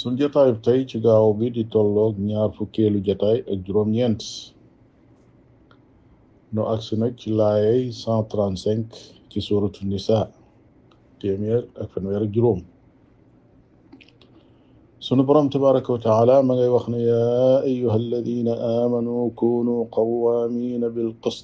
sun jataayu tey ci gaaw bi di tolloog ñaar fukkeelu jataay ak juróom-ñeent nu agsi nag ci laayay cent trente cinq ci suratu nisa téeméer ak fanweer ak juróom sunu borom tabaraka wa taala ma ngay wax ne yaa ayuha alladina amanu kunu qawamina bilqist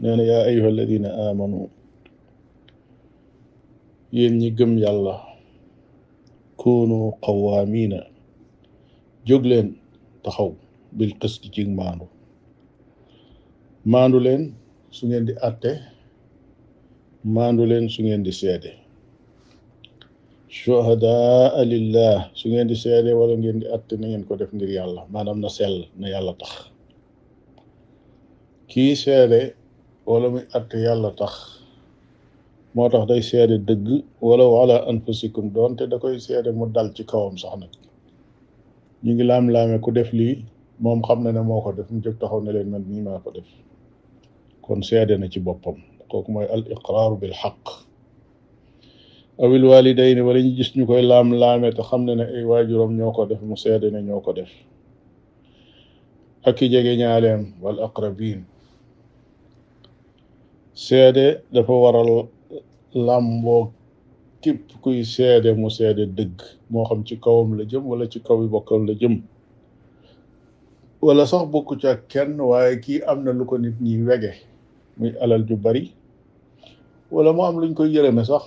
nee na yaa ayuha alladina amanu yéen ñi gëm yàlla kunu qawaamina jóg leen taxaw bil qist ci maandu maandu leen su ngeen di àtte maandu leen su ngeen di seede shuhadaa lillah su ngeen di seede wala ngeen di àtte na ngeen ko def ngir yàlla maanaam na sell na yàlla tax kii seede wala muy att yàlla tax moo tax day seede dëgg wala wala anfusikum doonte da koy seede mu dal ci kawam sax nag ñu ngi laam-laame ku def lii moom xam na ne moo ko def mu jóg taxaw ne leen man nii maa ko def kon seede na ci boppam kooku mooy al iqraaru bil xaq awil walidayn wala ñu gis ñu koy laam-laame te xam ne ne ay waajuram ñoo ko def mu seede ne ñoo ko def ak i jege ñaaleem wal aqrabin seede dafa waral làmboo képp kuy seede mu seede dëgg moo xam ci kawam la jëm wala ci kaw yi bokkam la jëm wala sax bokku ca kenn waaye kii am na lu ko nit ñi wege muy alal ju bari wala mu am luñ koy yërëme sax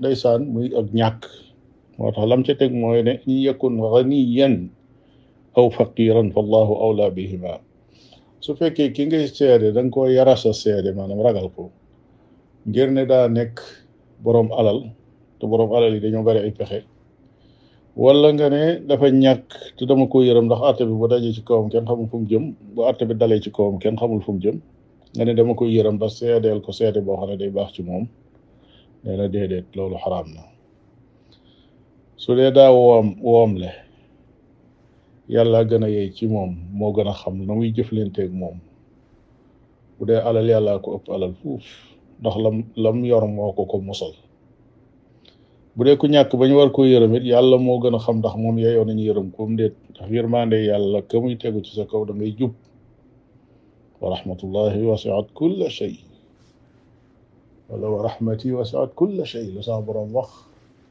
ndeysaan muy ak ñàkk moo tax lam ca teg mooy ne in yakun ganiyan aw faqiran fallahu awla bihima su fekkee ki ngay seede da nga koo yara sa seede maanaam ragal ko ngir ne daa nekk boroom alal te boroom alal yi dañoo bari ay pexe wala nga ne dafa ñàkk te dama ko yërëm ndax àtte bi bu dajee ci kawam kenn xamul fu mu jëm bu àtte bi dalee ci kawam kenn xamul fu mu jëm nga ne dama koy yërëm ba seedeel ko seede boo xam ne day baax ci moom nee na déedéet loolu xaraam na su dee daa woom woomle yàlla gën a yey ci moom moo gën a xam na muy jëflanteeg moom bu dee alal yàllaa ko ëpp alal fuuf ndax lam lam yor moo ko ko mosal bu dee ku ñàkk ba ñu war koo yërëm it yàlla moo gën a xam ndax moom yeyoo nañu yërëm ko mu déet ndax yërmande yàlla ka muy tegu ci sa kaw da ngay jub wa rahmatullahi wasiat kulla shay wala wa rahmati wasiat kulla shay lu sama borom wax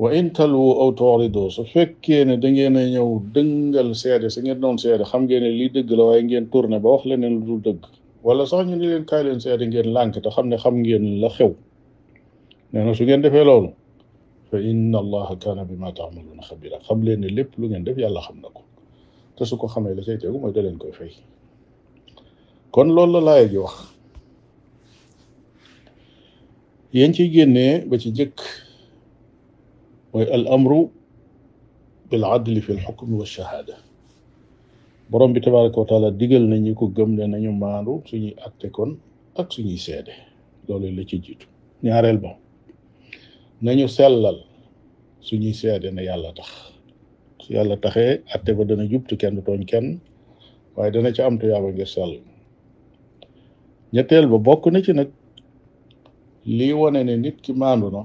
wa in talwu aw tu'ridu su fekkee ne da ngeen a ñëw dëngal seede si ngeen doon seede xam ngeen ne lii dëgg la waaye ngeen tourné ba wax leneen lu dul dëgg wala sax ñu ni leen kaay leen seede ngeen lànk te xam ne xam ngeen la xew nee na su ngeen defee loolu fa inna allaha kaana bima taamaluuna xabira xam leen ne lépp lu ngeen def yàlla xam na ko te su ko xamee la cay tegu mooy da leen koy fay kon loolu la laaya ji wax yéen ciy génnee ba ci jëkk mooy al amru bil adli fi l xukmi wa shahaada borom bi tabaraka wa taala digal na ñi ko gëm ne nañu maandu suñuy atte kon ak suñuy seede loolu la ci jiitu ñaareel ba nañu sellal suñuy seede na yàlla tax su yàlla taxee atte ba dana jub te kenn du tooñ kenn waaye dana ci am tuyaaba ngir sell ñetteel ba bokk na ci nag lii wane ne nit ki maandu na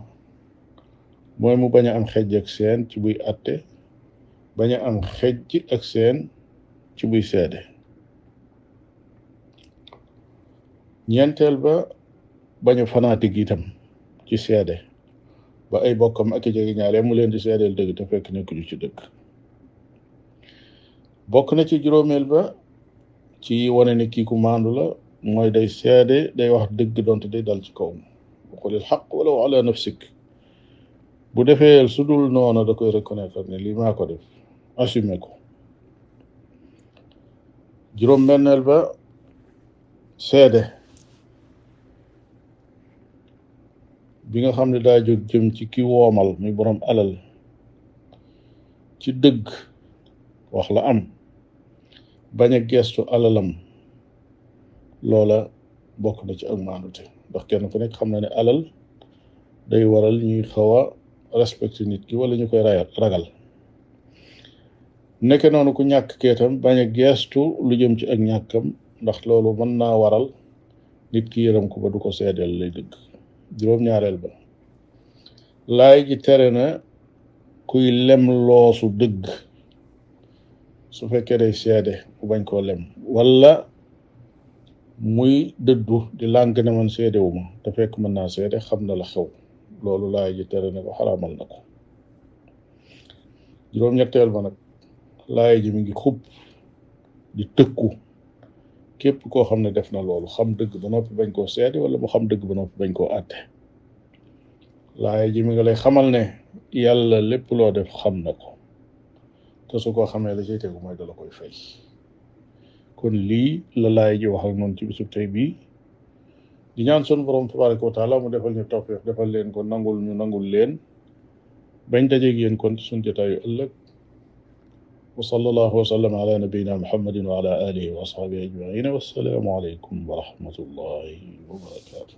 mooy mu bañ a am xejj ak seen ci buy atte bañ a am xejj ak seen ci buy seede ñeenteel ba bañ a fanatique itam ci seede ba ay bokkam ak i jege ñaare mu leen di seedeel dëgg te fekk nekkuñu ci dëgg bokk na ci juróomeel ba ci wane ne kii ku maandu la mooy day seede day wax dëgg donte day dal ci kaw ma waxulil xaq wala wa ala nafsik bu defee su dul noonu da koy reconnaître ne lii maa ko def assumé ko juróom benneel ba seede bi nga xam ne daa jóg jëm ci ki woomal muy borom alal ci dëgg wax la am bañ a geestu alalam loola bokk na ci ak maandute ndax kenn ku nekk xam na ne alal day waral ñuy xaw a respecté nit ki wala ñu koy rayal ragal nekke noonu ku ñàkk keetam bañ a geestu lu jëm ci ak ñàkkam ndax loolu mën naa waral nit ki yërëm ko ba du ko seedeel lay dëgg juróom-ñaareel ba laay ji tere na kuy lem loosu dëgg su fekkee day seede bu bañ koo lem wala muy dëddu di lànk ne man seede wu ma te fekk mën naa seede xam na la xew loolu laay ji tere ne ko xaraamal na ko juróom-ñetteel ba nag laay ji mi ngi xub di tëkku képp koo xam ne def na loolu xam dëgg ba noppi bañ koo seede wala mu xam dëgg ba noppi bañ koo àtte laaya ji mi nga lay xamal ne yàlla lépp loo def xam na ko te su ko xamee la cay tegu mooy dala koy fay kon lii la laaya ji wax ak noonu ci bisub tey bii di ñaan sun borom tabaraka wa taala mu defal ñu tawfiq defal leen ko nangul ñu nangul leen bañ dajeeg yéen kon ci sun jotaayu ëllëg wa sallallahu wa sallam ala nabiyina muhammadin wa ala alihi wa ashabihi ajmain wassalaamu aleykum wa rahmatullahi wa barakatuh